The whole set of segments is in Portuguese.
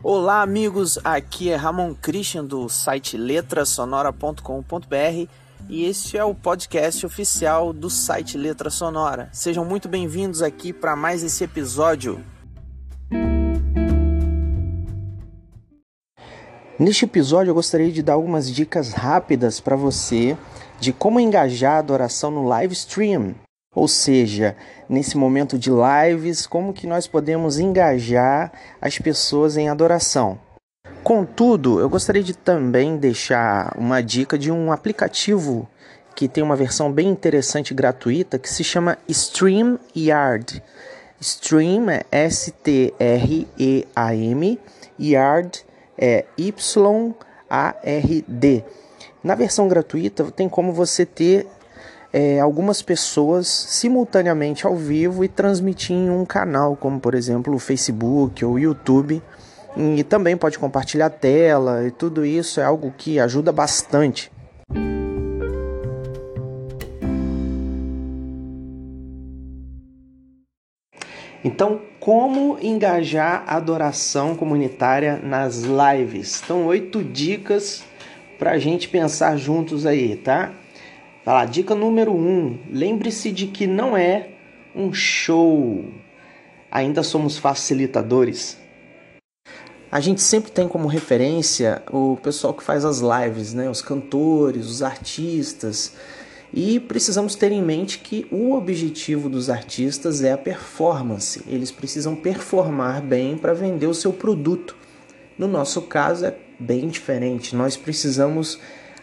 Olá, amigos. Aqui é Ramon Christian do site letrasonora.com.br e este é o podcast oficial do site Letra Sonora. Sejam muito bem-vindos aqui para mais esse episódio. Neste episódio eu gostaria de dar algumas dicas rápidas para você de como engajar a adoração no live stream. Ou seja, nesse momento de lives, como que nós podemos engajar as pessoas em adoração. Contudo, eu gostaria de também deixar uma dica de um aplicativo que tem uma versão bem interessante gratuita que se chama StreamYard. Stream é S-T-R-E-A-M, Yard é Y-A-R-D. Na versão gratuita tem como você ter é, algumas pessoas simultaneamente ao vivo e transmitir em um canal, como por exemplo o Facebook ou o YouTube. E também pode compartilhar a tela e tudo isso é algo que ajuda bastante. Então, como engajar a adoração comunitária nas lives? Então, oito dicas para a gente pensar juntos aí, tá? Tá lá, dica número um: lembre-se de que não é um show, ainda somos facilitadores. A gente sempre tem como referência o pessoal que faz as lives, né? os cantores, os artistas. E precisamos ter em mente que o objetivo dos artistas é a performance. Eles precisam performar bem para vender o seu produto. No nosso caso é bem diferente. Nós precisamos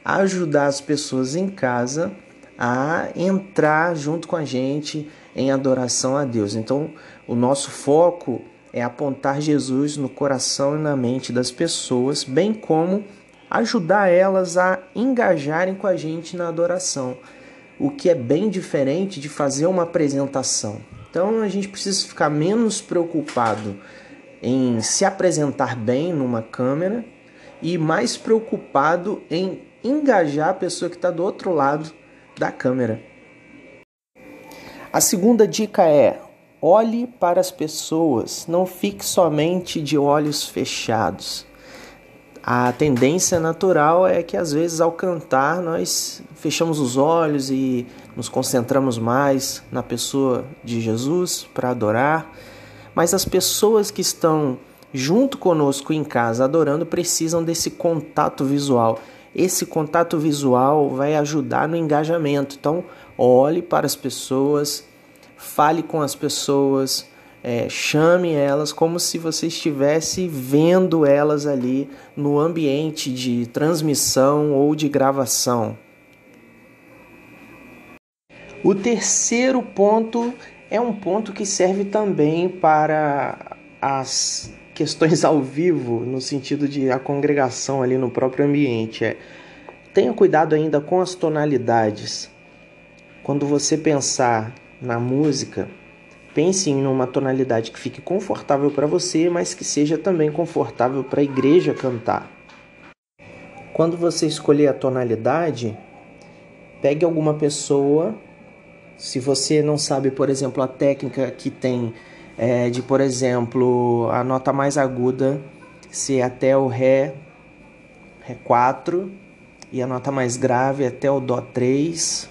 ajudar as pessoas em casa a entrar junto com a gente em adoração a Deus. Então, o nosso foco é apontar Jesus no coração e na mente das pessoas, bem como ajudar elas a engajarem com a gente na adoração, o que é bem diferente de fazer uma apresentação. Então, a gente precisa ficar menos preocupado em se apresentar bem numa câmera e mais preocupado em engajar a pessoa que está do outro lado da câmera. A segunda dica é: olhe para as pessoas, não fique somente de olhos fechados. A tendência natural é que às vezes ao cantar nós fechamos os olhos e nos concentramos mais na pessoa de Jesus para adorar, mas as pessoas que estão junto conosco em casa adorando precisam desse contato visual. Esse contato visual vai ajudar no engajamento. Então, olhe para as pessoas, fale com as pessoas, é, chame elas como se você estivesse vendo elas ali no ambiente de transmissão ou de gravação. O terceiro ponto é um ponto que serve também para as questões ao vivo, no sentido de a congregação ali no próprio ambiente. É, tenha cuidado ainda com as tonalidades. Quando você pensar na música, pense em uma tonalidade que fique confortável para você, mas que seja também confortável para a igreja cantar. Quando você escolher a tonalidade, pegue alguma pessoa. Se você não sabe, por exemplo, a técnica que tem é, de, por exemplo, a nota mais aguda ser até o Ré, Ré 4 e a nota mais grave até o Dó 3.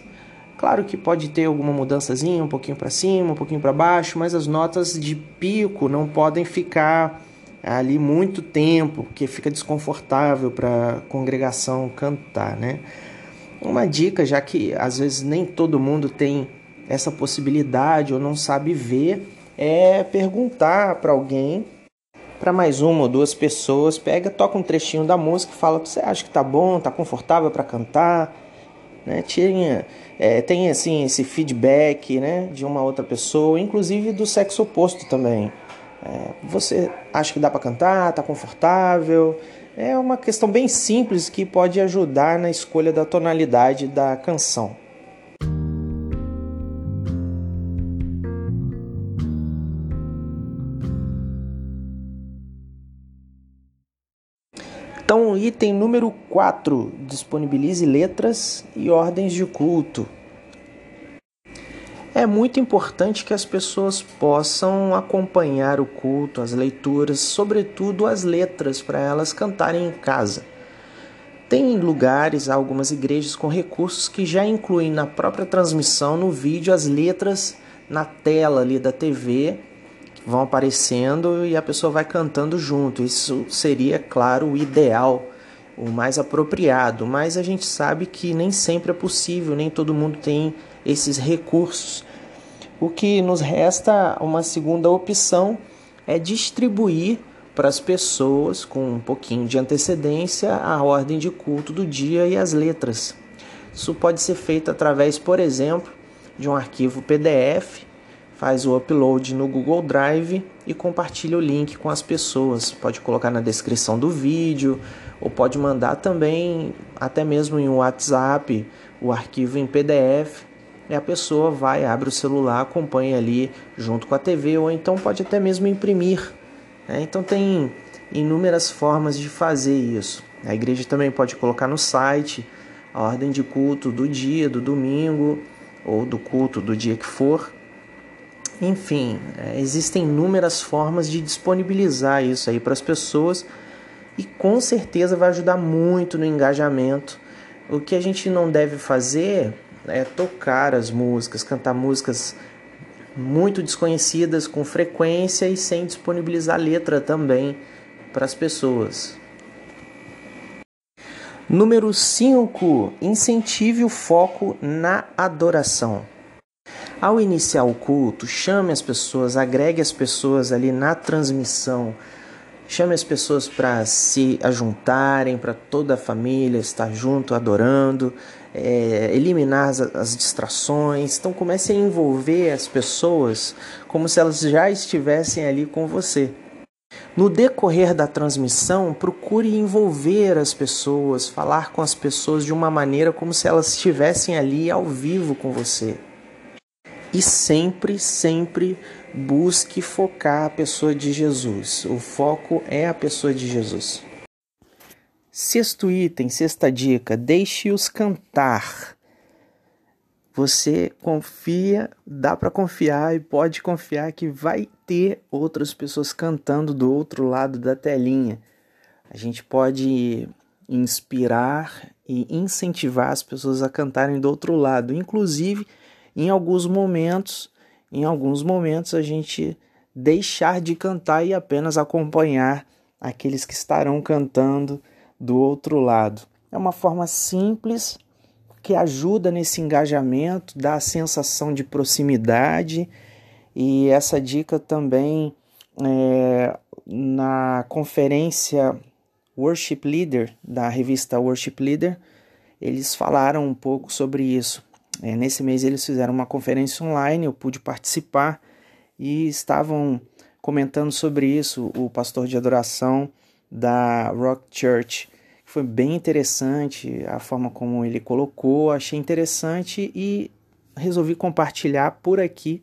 Claro que pode ter alguma mudançazinha, um pouquinho para cima, um pouquinho para baixo, mas as notas de pico não podem ficar ali muito tempo, porque fica desconfortável para a congregação cantar, né? Uma dica, já que às vezes nem todo mundo tem essa possibilidade ou não sabe ver, é perguntar para alguém, para mais uma ou duas pessoas, pega, toca um trechinho da música e fala: você acha que tá bom, tá confortável para cantar? Né? Tinha, é, tem assim esse feedback né, de uma outra pessoa, inclusive do sexo oposto também. É, você acha que dá para cantar? Tá confortável? É uma questão bem simples que pode ajudar na escolha da tonalidade da canção. Então, item número 4: disponibilize letras e ordens de culto. É muito importante que as pessoas possam acompanhar o culto, as leituras, sobretudo as letras, para elas cantarem em casa. Tem lugares, algumas igrejas com recursos que já incluem na própria transmissão, no vídeo, as letras na tela ali da TV vão aparecendo e a pessoa vai cantando junto. Isso seria, claro, o ideal, o mais apropriado, mas a gente sabe que nem sempre é possível, nem todo mundo tem esses recursos. O que nos resta, uma segunda opção, é distribuir para as pessoas com um pouquinho de antecedência a ordem de culto do dia e as letras. Isso pode ser feito através, por exemplo, de um arquivo PDF, faz o upload no Google Drive e compartilha o link com as pessoas. Pode colocar na descrição do vídeo ou pode mandar também, até mesmo em WhatsApp, o arquivo em PDF e a pessoa vai, abre o celular, acompanha ali junto com a TV, ou então pode até mesmo imprimir. Né? Então tem inúmeras formas de fazer isso. A igreja também pode colocar no site a ordem de culto do dia, do domingo, ou do culto do dia que for. Enfim, é, existem inúmeras formas de disponibilizar isso aí para as pessoas e com certeza vai ajudar muito no engajamento. O que a gente não deve fazer é, tocar as músicas, cantar músicas muito desconhecidas com frequência e sem disponibilizar letra também para as pessoas. Número 5. Incentive o foco na adoração. Ao iniciar o culto, chame as pessoas, agregue as pessoas ali na transmissão Chame as pessoas para se ajuntarem, para toda a família estar junto, adorando, é, eliminar as, as, distrações. Então comece a envolver as pessoas como se elas já estivessem ali com você. No decorrer da transmissão, procure envolver as pessoas, falar com as pessoas de uma maneira como se elas estivessem ali ao vivo com você. E sempre, sempre busque focar a pessoa de Jesus. O foco é a pessoa de Jesus. Sexto item, sexta dica: deixe-os cantar. Você confia, dá para confiar e pode confiar que vai ter outras pessoas cantando do outro lado da telinha. A gente pode inspirar e incentivar as pessoas a cantarem do outro lado, inclusive em alguns momentos em alguns momentos a gente deixar de cantar e apenas acompanhar aqueles que estarão cantando do outro lado. É uma forma simples que ajuda nesse engajamento, dá a sensação de proximidade e essa dica também é, na conferência Worship Leader da revista Worship Leader eles falaram um pouco sobre isso. É, nesse mês eles fizeram uma conferência online, eu pude participar e estavam comentando sobre isso o pastor de adoração da Rock Church. Foi bem interessante a forma como ele colocou, achei interessante e resolvi compartilhar por aqui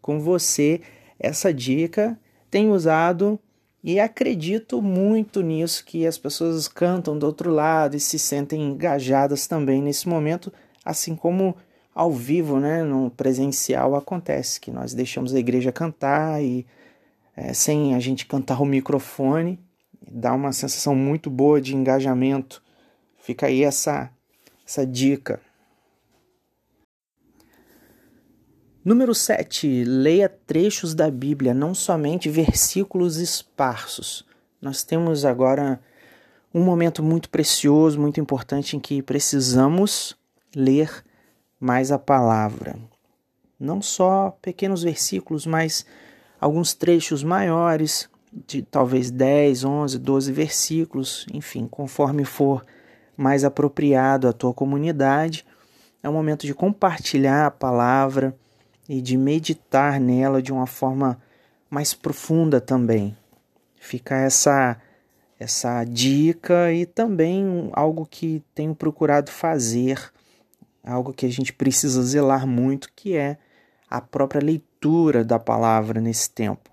com você essa dica. Tenho usado e acredito muito nisso que as pessoas cantam do outro lado e se sentem engajadas também nesse momento assim como ao vivo, né, no presencial acontece que nós deixamos a igreja cantar e é, sem a gente cantar o microfone, dá uma sensação muito boa de engajamento. Fica aí essa essa dica. Número 7. Leia trechos da Bíblia, não somente versículos esparsos. Nós temos agora um momento muito precioso, muito importante em que precisamos ler mais a palavra. Não só pequenos versículos, mas alguns trechos maiores, de talvez 10, 11, 12 versículos, enfim, conforme for mais apropriado à tua comunidade. É um momento de compartilhar a palavra e de meditar nela de uma forma mais profunda também. Fica essa essa dica e também algo que tenho procurado fazer algo que a gente precisa zelar muito, que é a própria leitura da palavra nesse tempo.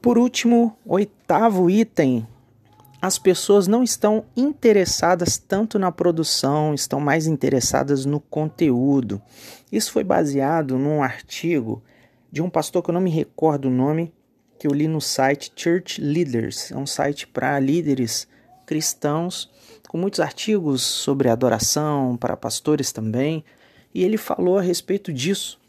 Por último, oitavo item. As pessoas não estão interessadas tanto na produção, estão mais interessadas no conteúdo. Isso foi baseado num artigo de um pastor que eu não me recordo o nome, que eu li no site Church Leaders. É um site para líderes cristãos, com muitos artigos sobre adoração, para pastores também. E ele falou a respeito disso,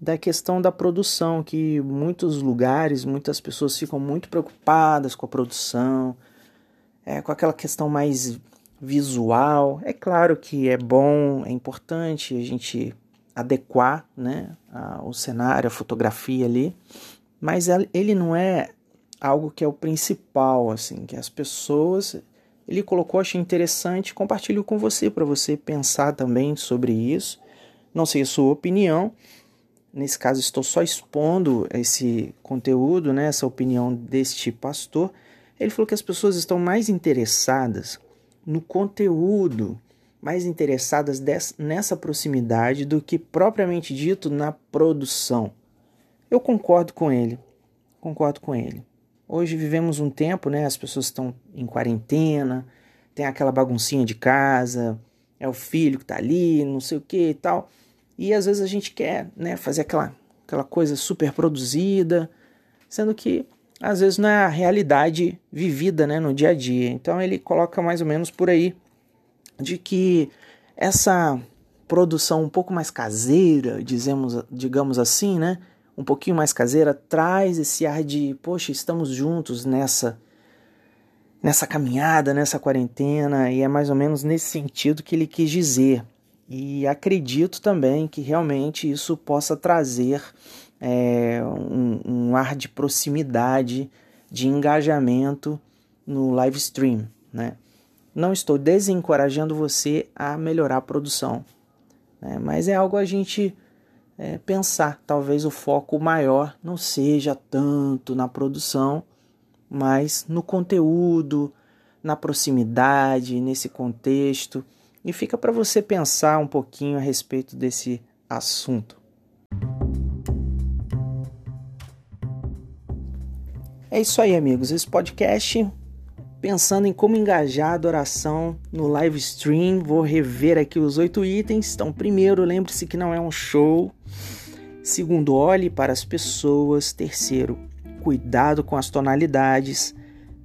da questão da produção, que muitos lugares, muitas pessoas ficam muito preocupadas com a produção, é, com aquela questão mais visual. É claro que é bom, é importante a gente adequar né, o cenário, a fotografia ali, mas ele não é algo que é o principal, assim, que as pessoas ele colocou, achei interessante, compartilho com você para você pensar também sobre isso. Não sei a sua opinião. Nesse caso, estou só expondo esse conteúdo, né, essa opinião deste pastor. Ele falou que as pessoas estão mais interessadas no conteúdo mais interessadas nessa proximidade do que propriamente dito na produção. Eu concordo com ele. Concordo com ele. Hoje vivemos um tempo, né? As pessoas estão em quarentena, tem aquela baguncinha de casa, é o filho que tá ali, não sei o que e tal. E às vezes a gente quer, né, fazer aquela, aquela coisa super produzida, sendo que às vezes não é a realidade vivida, né, no dia a dia. Então ele coloca mais ou menos por aí de que essa produção um pouco mais caseira, dizemos, digamos assim, né? Um pouquinho mais caseira, traz esse ar de, poxa, estamos juntos nessa nessa caminhada, nessa quarentena, e é mais ou menos nesse sentido que ele quis dizer. E acredito também que realmente isso possa trazer é, um, um ar de proximidade, de engajamento no live stream, né? Não estou desencorajando você a melhorar a produção, né? mas é algo a gente é, pensar. Talvez o foco maior não seja tanto na produção, mas no conteúdo, na proximidade, nesse contexto. E fica para você pensar um pouquinho a respeito desse assunto. É isso aí, amigos. Esse podcast pensando em como engajar a adoração no live stream. Vou rever aqui os oito itens. Então, primeiro, lembre-se que não é um show. Segundo, olhe para as pessoas. Terceiro, cuidado com as tonalidades.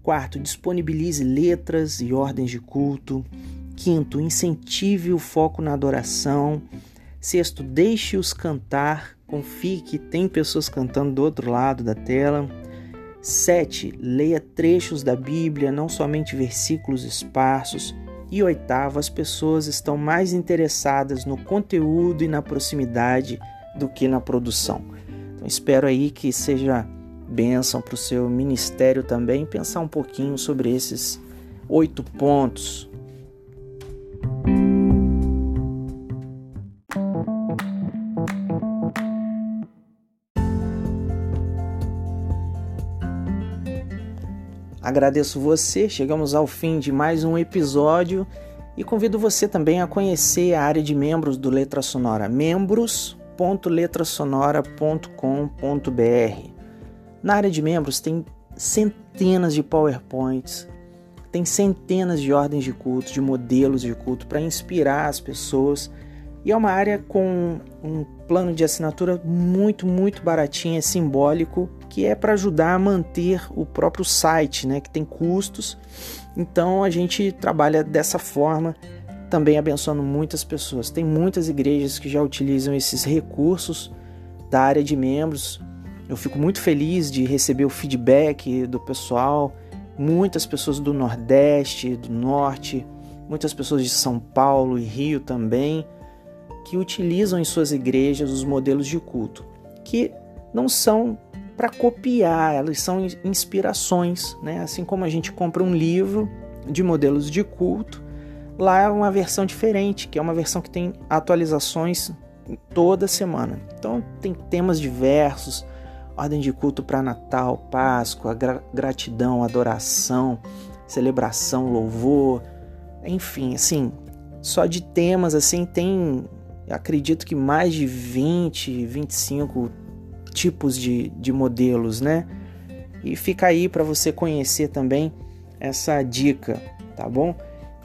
Quarto, disponibilize letras e ordens de culto. Quinto, incentive o foco na adoração. Sexto, deixe-os cantar. Confie que tem pessoas cantando do outro lado da tela. 7. Leia trechos da Bíblia, não somente versículos esparsos. E oitavo, as pessoas estão mais interessadas no conteúdo e na proximidade do que na produção. Então, espero aí que seja bênção para o seu ministério também pensar um pouquinho sobre esses oito pontos Agradeço você, chegamos ao fim de mais um episódio e convido você também a conhecer a área de membros do Letra Sonora, membros.letrasonora.com.br. Na área de membros tem centenas de PowerPoints, tem centenas de ordens de culto, de modelos de culto para inspirar as pessoas. E é uma área com um plano de assinatura muito, muito baratinho, é simbólico que é para ajudar a manter o próprio site, né, que tem custos. Então a gente trabalha dessa forma, também abençoando muitas pessoas. Tem muitas igrejas que já utilizam esses recursos da área de membros. Eu fico muito feliz de receber o feedback do pessoal, muitas pessoas do Nordeste, do Norte, muitas pessoas de São Paulo e Rio também, que utilizam em suas igrejas os modelos de culto, que não são para copiar, elas são inspirações, né? Assim como a gente compra um livro de modelos de culto, lá é uma versão diferente, que é uma versão que tem atualizações toda semana. Então tem temas diversos, ordem de culto para Natal, Páscoa, gra gratidão, adoração, celebração, louvor, enfim, assim, só de temas assim tem, acredito que mais de 20, 25 tipos de, de modelos, né? e fica aí para você conhecer também essa dica, tá bom?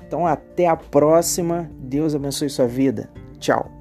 Então até a próxima. Deus abençoe sua vida. Tchau.